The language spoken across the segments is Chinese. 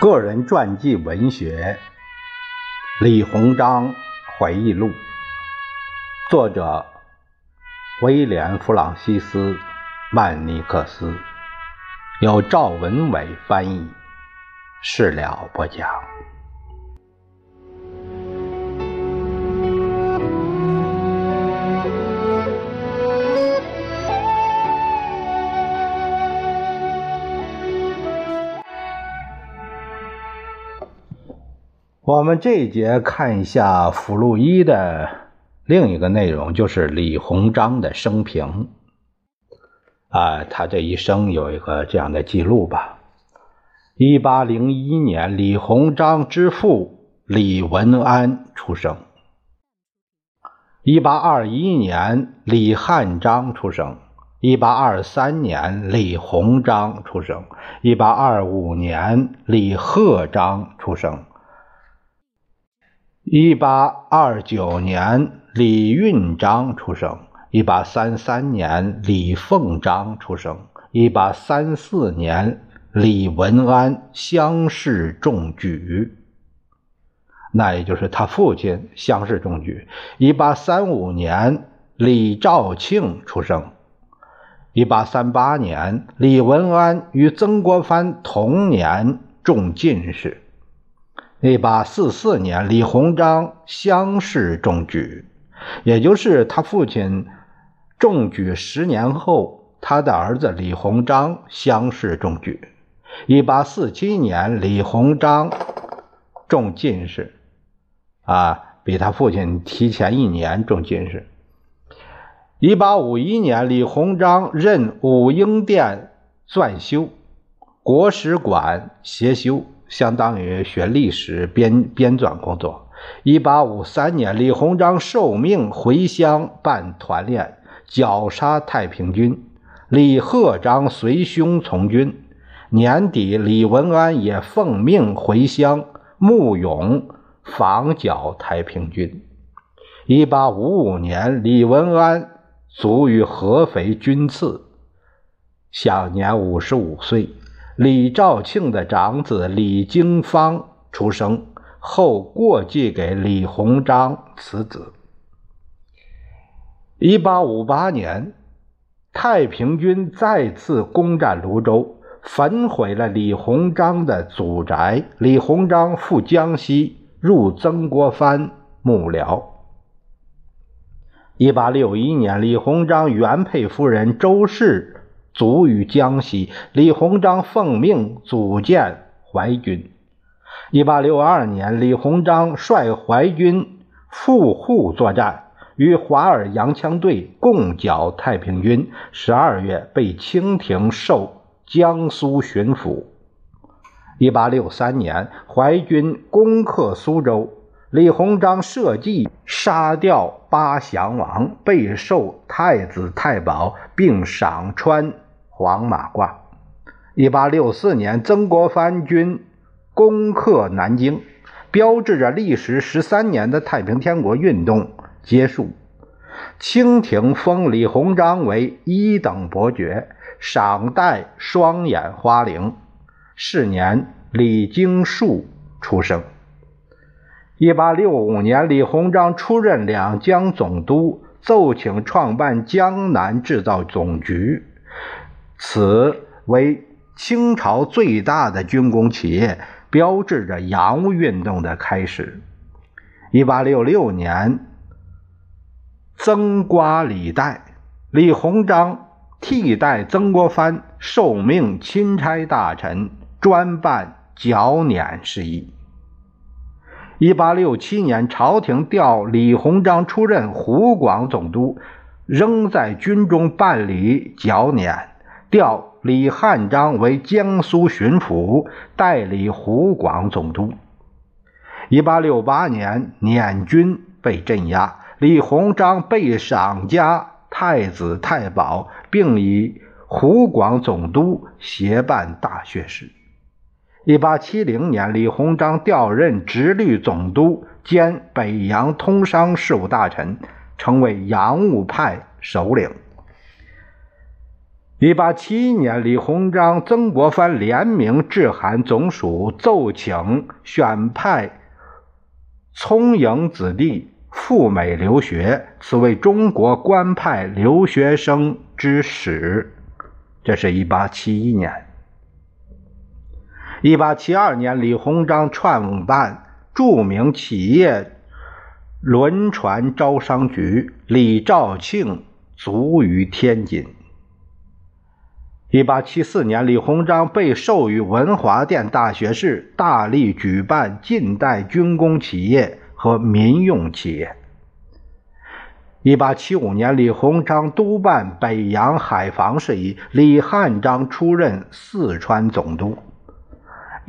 个人传记文学《李鸿章回忆录》，作者威廉·弗朗西斯·曼尼克斯，由赵文伟翻译，事了不讲。我们这一节看一下附录一的另一个内容，就是李鸿章的生平。啊，他这一生有一个这样的记录吧。一八零一年，李鸿章之父李文安出生。一八二一年，李汉章出生。一八二三年，李鸿章出生。一八二五年，李鹤章出生。一八二九年，李运章出生；一八三三年，李凤章出生；一八三四年，李文安乡试中举，那也就是他父亲乡试中举。一八三五年，李肇庆出生；一八三八年，李文安与曾国藩同年中进士。一八四四年，李鸿章乡试中举，也就是他父亲中举十年后，他的儿子李鸿章乡试中举。一八四七年，李鸿章中进士，啊，比他父亲提前一年中进士。一八五一年，李鸿章任武英殿纂修，国史馆协修。相当于学历史编编纂工作。一八五三年，李鸿章受命回乡办团练，绞杀太平军。李鹤章随兄从军。年底，李文安也奉命回乡募勇防剿太平军。一八五五年，李文安卒于合肥军刺，享年五十五岁。李肇庆的长子李经方出生后，过继给李鸿章此子。一八五八年，太平军再次攻占泸州，焚毁了李鸿章的祖宅。李鸿章赴江西，入曾国藩幕僚。一八六一年，李鸿章原配夫人周氏。卒于江西，李鸿章奉命组建淮军。一八六二年，李鸿章率淮军赴沪作战，与华尔洋枪队共剿太平军。十二月被清廷授江苏巡抚。一八六三年，淮军攻克苏州，李鸿章设计杀掉八降王，备受太子太保，并赏穿。黄马褂。一八六四年，曾国藩军攻克南京，标志着历时十三年的太平天国运动结束。清廷封李鸿章为一等伯爵，赏戴双眼花翎。是年，李经树出生。一八六五年，李鸿章出任两江总督，奏请创办江南制造总局。此为清朝最大的军工企业，标志着洋务运动的开始。一八六六年，增瓜李代，李鸿章替代曾国藩受命钦差大臣，专办剿捻事宜。一八六七年，朝廷调李鸿章出任湖广总督，仍在军中办理剿捻。调李汉章为江苏巡抚，代理湖广总督。一八六八年，捻军被镇压，李鸿章被赏加太子太保，并以湖广总督协办大学士。一八七零年，李鸿章调任直隶总督兼北洋通商事务大臣，成为洋务派首领。一八七一年，李鸿章、曾国藩联名致函总署，奏请选派聪颖子弟赴美留学，此为中国官派留学生之始。这是一八七一年。一八七二年，李鸿章创办著名企业轮船招商局，李兆庆卒于天津。一八七四年，李鸿章被授予文华殿大学士，大力举办近代军工企业和民用企业。一八七五年，李鸿章督办北洋海防事宜，李汉章出任四川总督。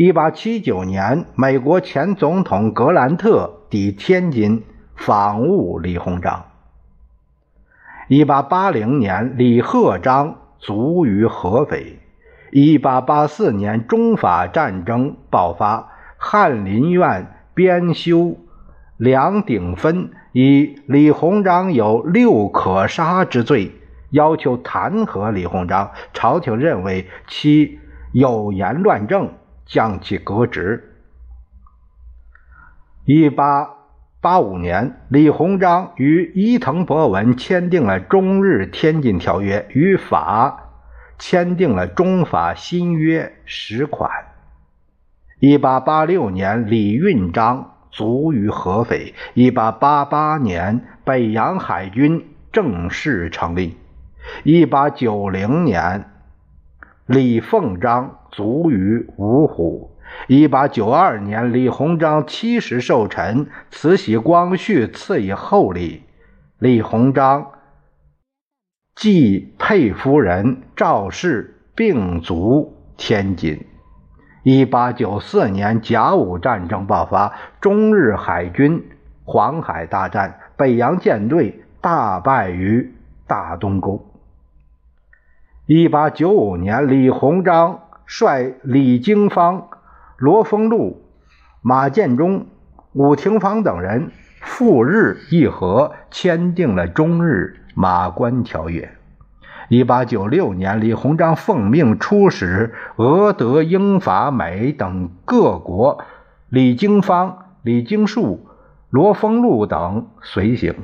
一八七九年，美国前总统格兰特抵天津访晤李鸿章。一八八零年，李鹤章。卒于合肥。一八八四年，中法战争爆发，翰林院编修梁鼎芬以李鸿章有六可杀之罪，要求弹劾李鸿章。朝廷认为其有言乱政，将其革职。一八八五年，李鸿章与伊藤博文签订了中日天津条约，与法。签订了中法新约十款。一八八六年，李运章卒于合肥。一八八八年，北洋海军正式成立。一八九零年，李凤章卒于芜湖。一八九二年，李鸿章七十寿辰，慈禧光绪赐以厚礼。李鸿章。继佩夫人赵氏病卒天津。一八九四年，甲午战争爆发，中日海军黄海大战，北洋舰队大败于大东沟。一八九五年，李鸿章率李经方、罗丰禄、马建忠、伍廷芳等人赴日议和，签订了中日。马关条约。一八九六年，李鸿章奉命出使俄、德、英、法、美等各国，李经方、李经树、罗丰禄等随行。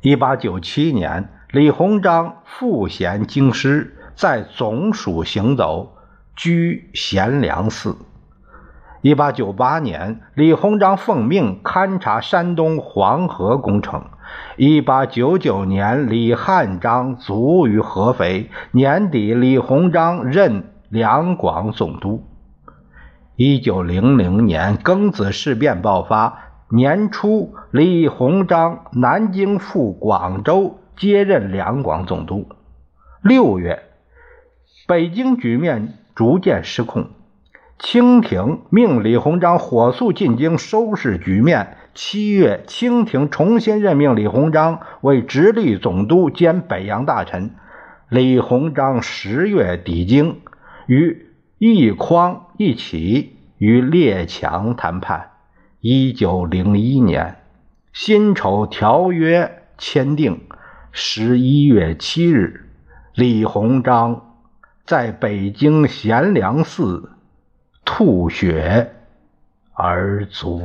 一八九七年，李鸿章赋闲京师，在总署行走，居贤良寺。一八九八年，李鸿章奉命勘察山东黄河工程。一八九九年，李汉章卒于合肥。年底，李鸿章任两广总督。一九零零年，庚子事变爆发。年初，李鸿章南京赴广州，接任两广总督。六月，北京局面逐渐失控。清廷命李鸿章火速进京收拾局面。七月，清廷重新任命李鸿章为直隶总督兼北洋大臣。李鸿章十月抵京，与奕匡一起与列强谈判。一九零一年，辛丑条约签订。十一月七日，李鸿章在北京贤良寺吐血而卒。